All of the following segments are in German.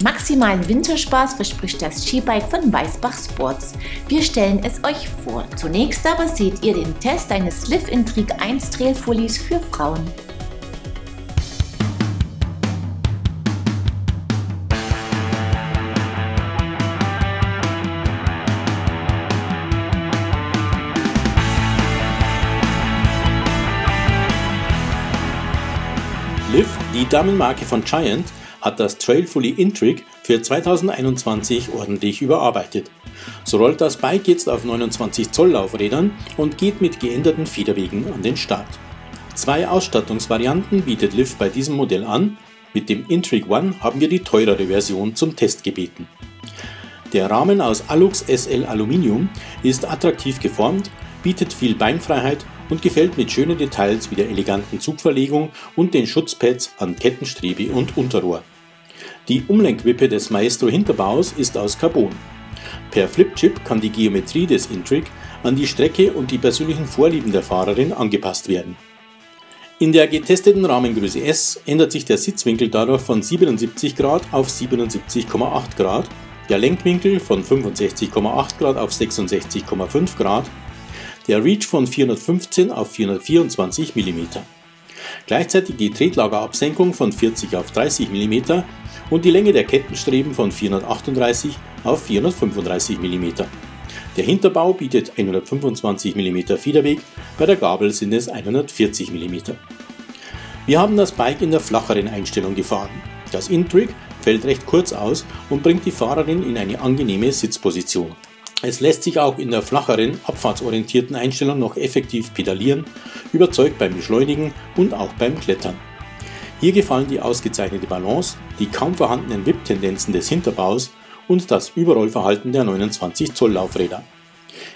Maximalen Winterspaß verspricht das Skibike von Weißbach Sports. Wir stellen es euch vor. Zunächst aber seht ihr den Test eines Live Intrigue 1 Trailfullies für Frauen. Liv, die Damenmarke von Giant, hat das Trailfully Intrigue für 2021 ordentlich überarbeitet. So rollt das Bike jetzt auf 29 Zoll Laufrädern und geht mit geänderten Federwegen an den Start. Zwei Ausstattungsvarianten bietet Liv bei diesem Modell an. Mit dem Intrigue One haben wir die teurere Version zum Test gebeten. Der Rahmen aus Alux SL Aluminium ist attraktiv geformt, bietet viel Beinfreiheit und gefällt mit schönen Details wie der eleganten Zugverlegung und den Schutzpads an Kettenstrebe und Unterrohr. Die Umlenkwippe des Maestro Hinterbaus ist aus Carbon. Per Flipchip kann die Geometrie des Intrigue an die Strecke und die persönlichen Vorlieben der Fahrerin angepasst werden. In der getesteten Rahmengröße S ändert sich der Sitzwinkel dadurch von 77 Grad auf 77,8 Grad, der Lenkwinkel von 65,8 Grad auf 66,5 Grad der Reach von 415 auf 424 mm. Gleichzeitig die Tretlagerabsenkung von 40 auf 30 mm und die Länge der Kettenstreben von 438 auf 435 mm. Der Hinterbau bietet 125 mm Federweg, bei der Gabel sind es 140 mm. Wir haben das Bike in der flacheren Einstellung gefahren. Das Intrigue fällt recht kurz aus und bringt die Fahrerin in eine angenehme Sitzposition. Es lässt sich auch in der flacheren, abfahrtsorientierten Einstellung noch effektiv pedalieren, überzeugt beim Beschleunigen und auch beim Klettern. Hier gefallen die ausgezeichnete Balance, die kaum vorhandenen Wipptendenzen des Hinterbaus und das Überrollverhalten der 29 Zoll Laufräder.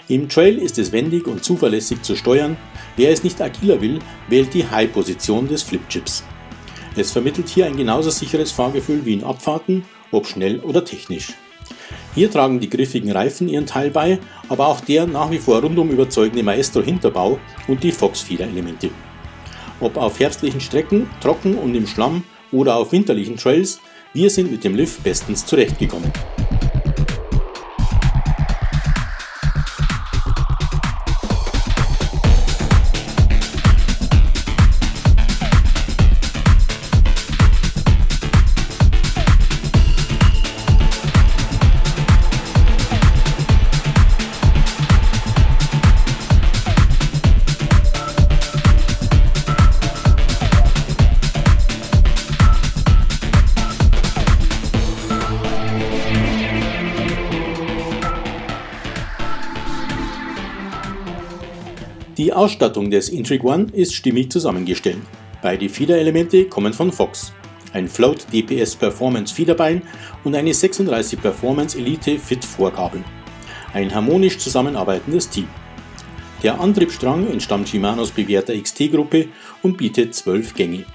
Im Trail ist es wendig und zuverlässig zu steuern. Wer es nicht agiler will, wählt die High-Position des Flipchips. Es vermittelt hier ein genauso sicheres Fahrgefühl wie in Abfahrten, ob schnell oder technisch. Hier tragen die griffigen Reifen ihren Teil bei, aber auch der nach wie vor rundum überzeugende Maestro-Hinterbau und die Fox-Feeder-Elemente. Ob auf herbstlichen Strecken, trocken und im Schlamm oder auf winterlichen Trails, wir sind mit dem Lift bestens zurechtgekommen. Die Ausstattung des Intrigue One ist stimmig zusammengestellt. Beide Fiederelemente kommen von Fox. Ein Float DPS Performance Fiederbein und eine 36 Performance Elite Fit Vorgabel. Ein harmonisch zusammenarbeitendes Team. Der Antriebsstrang entstammt Shimanos bewährter XT-Gruppe und bietet 12 Gänge.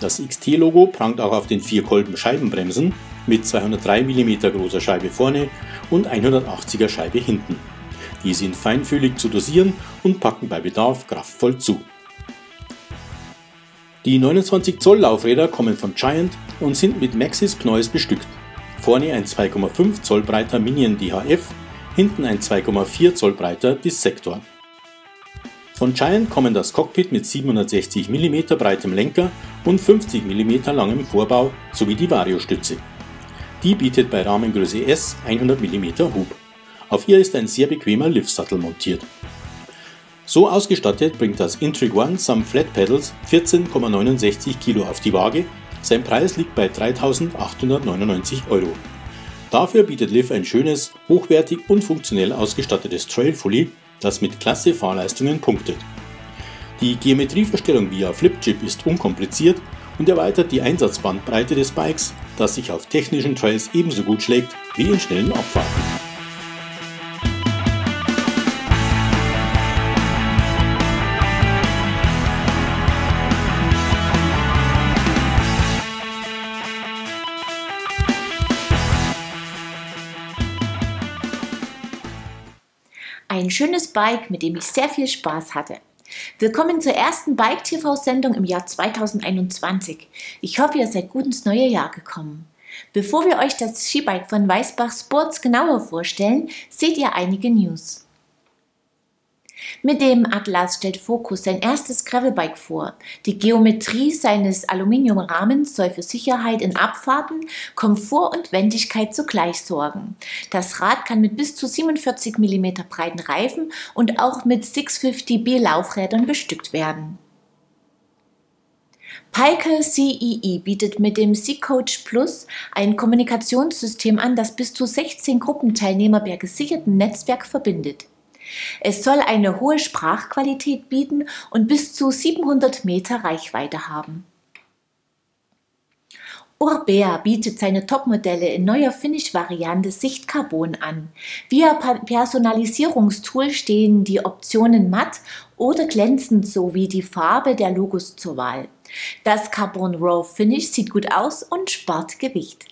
Das XT-Logo prangt auch auf den vier Kolben Scheibenbremsen mit 203 mm großer Scheibe vorne und 180er Scheibe hinten. Die sind feinfühlig zu dosieren und packen bei Bedarf kraftvoll zu. Die 29 Zoll Laufräder kommen von Giant und sind mit Maxis Pneus bestückt. Vorne ein 2,5 Zoll breiter Minion DHF, hinten ein 2,4 Zoll breiter Dissector. Von Giant kommen das Cockpit mit 760 mm breitem Lenker und 50 mm langem Vorbau sowie die Variostütze. Die bietet bei Rahmengröße S 100 mm Hub. Auf ihr ist ein sehr bequemer Liftsattel montiert. So ausgestattet bringt das Intrigue One samt Flat Pedals 14,69 Kilo auf die Waage. Sein Preis liegt bei 3.899 Euro. Dafür bietet Liv ein schönes, hochwertig und funktionell ausgestattetes Trail Fully, das mit klasse Fahrleistungen punktet. Die Geometrieverstellung via Flipchip ist unkompliziert und erweitert die Einsatzbandbreite des Bikes, das sich auf technischen Trails ebenso gut schlägt wie in schnellen Abfahrten. Ein schönes Bike, mit dem ich sehr viel Spaß hatte. Willkommen zur ersten Bike-TV-Sendung im Jahr 2021. Ich hoffe, ihr seid gut ins neue Jahr gekommen. Bevor wir euch das Skibike von Weißbach Sports genauer vorstellen, seht ihr einige News. Mit dem Atlas stellt Focus sein erstes Gravelbike vor. Die Geometrie seines Aluminiumrahmens soll für Sicherheit in Abfahrten, Komfort und Wendigkeit zugleich sorgen. Das Rad kann mit bis zu 47 mm breiten Reifen und auch mit 650B Laufrädern bestückt werden. Pike CEE bietet mit dem C-Coach Plus ein Kommunikationssystem an, das bis zu 16 Gruppenteilnehmer per gesicherten Netzwerk verbindet. Es soll eine hohe Sprachqualität bieten und bis zu 700 Meter Reichweite haben. Urbea bietet seine Topmodelle in neuer Finish-Variante Sichtcarbon an. Via Personalisierungstool stehen die Optionen matt oder glänzend sowie die Farbe der Logos zur Wahl. Das Carbon Raw Finish sieht gut aus und spart Gewicht.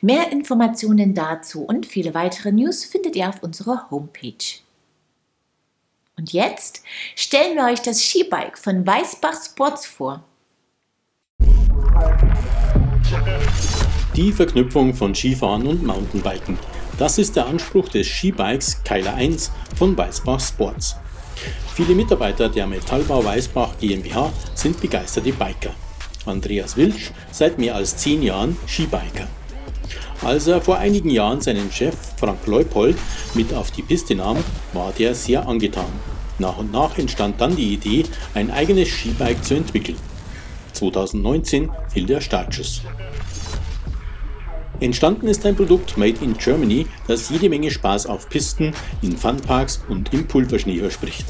Mehr Informationen dazu und viele weitere News findet ihr auf unserer Homepage. Und jetzt stellen wir euch das Skibike von Weißbach Sports vor. Die Verknüpfung von Skifahren und Mountainbiken. Das ist der Anspruch des Skibikes Keiler 1 von Weißbach Sports. Viele Mitarbeiter der Metallbau Weißbach GmbH sind begeisterte Biker. Andreas Wilsch seit mehr als zehn Jahren Skibiker. Als er vor einigen Jahren seinen Chef Frank Leupold mit auf die Piste nahm, war der sehr angetan. Nach und nach entstand dann die Idee, ein eigenes Skibike zu entwickeln. 2019 fiel der Startschuss. Entstanden ist ein Produkt Made in Germany, das jede Menge Spaß auf Pisten, in Funparks und im Pulverschnee verspricht.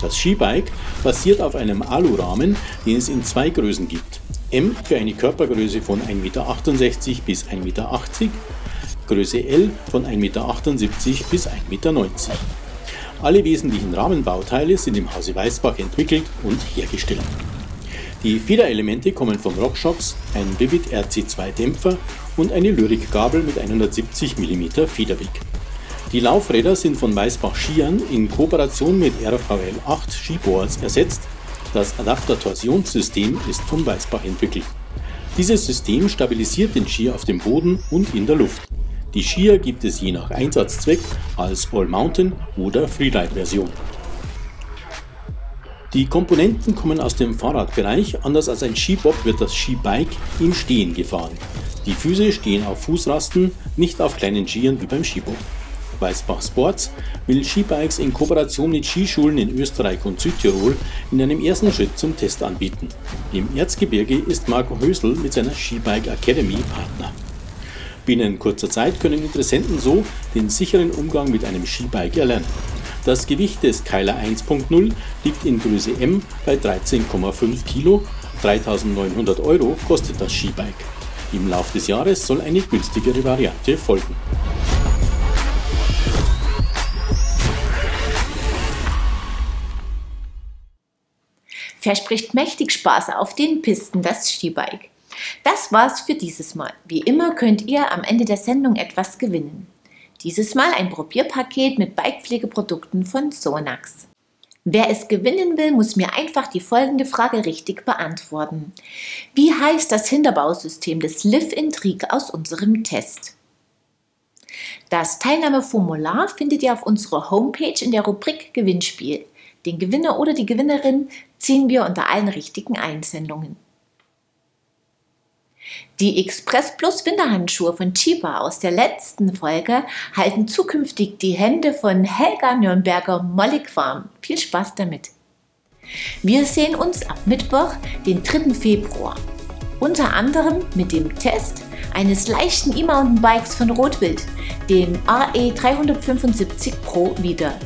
Das Skibike basiert auf einem Alurahmen, den es in zwei Größen gibt. M für eine Körpergröße von 1,68 Meter bis 1,80 Meter, Größe L von 1,78 Meter bis 1,90 Meter. Alle wesentlichen Rahmenbauteile sind im Hause Weißbach entwickelt und hergestellt. Die Federelemente kommen von RockShox, ein Vivid RC2 Dämpfer und eine Lyric-Gabel mit 170 mm Federweg. Die Laufräder sind von Weißbach Skiern in Kooperation mit RVL 8 Skiboards ersetzt. Das Adapter-Torsionssystem ist von Weißbach entwickelt. Dieses System stabilisiert den Skier auf dem Boden und in der Luft. Die Skier gibt es je nach Einsatzzweck als All-Mountain oder Freeride-Version. Die Komponenten kommen aus dem Fahrradbereich, anders als ein Skibob wird das Skibike im Stehen gefahren. Die Füße stehen auf Fußrasten, nicht auf kleinen Skiern wie beim Skibob. Weißbach Sports will Skibikes in Kooperation mit Skischulen in Österreich und Südtirol in einem ersten Schritt zum Test anbieten. Im Erzgebirge ist Marco Hösel mit seiner Skibike Academy Partner. Binnen kurzer Zeit können Interessenten so den sicheren Umgang mit einem Skibike erlernen. Das Gewicht des Keiler 1.0 liegt in Größe M bei 13,5 Kilo. 3900 Euro kostet das Skibike. Im Laufe des Jahres soll eine günstigere Variante folgen. Verspricht mächtig Spaß auf den Pisten das Skibike. Das war's für dieses Mal. Wie immer könnt ihr am Ende der Sendung etwas gewinnen. Dieses Mal ein Probierpaket mit Bikepflegeprodukten von Sonax. Wer es gewinnen will, muss mir einfach die folgende Frage richtig beantworten. Wie heißt das Hinterbausystem des Live-Intrigue aus unserem Test? Das Teilnahmeformular findet ihr auf unserer Homepage in der Rubrik Gewinnspiel. Den Gewinner oder die Gewinnerin ziehen wir unter allen richtigen Einsendungen. Die Express Plus Winterhandschuhe von Chiba aus der letzten Folge halten zukünftig die Hände von Helga Nürnberger mollig warm. Viel Spaß damit! Wir sehen uns ab Mittwoch, den 3. Februar. Unter anderem mit dem Test eines leichten E-Mountainbikes von Rotwild, dem AE 375 Pro wieder.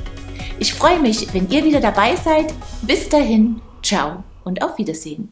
Ich freue mich, wenn ihr wieder dabei seid. Bis dahin, ciao und auf Wiedersehen.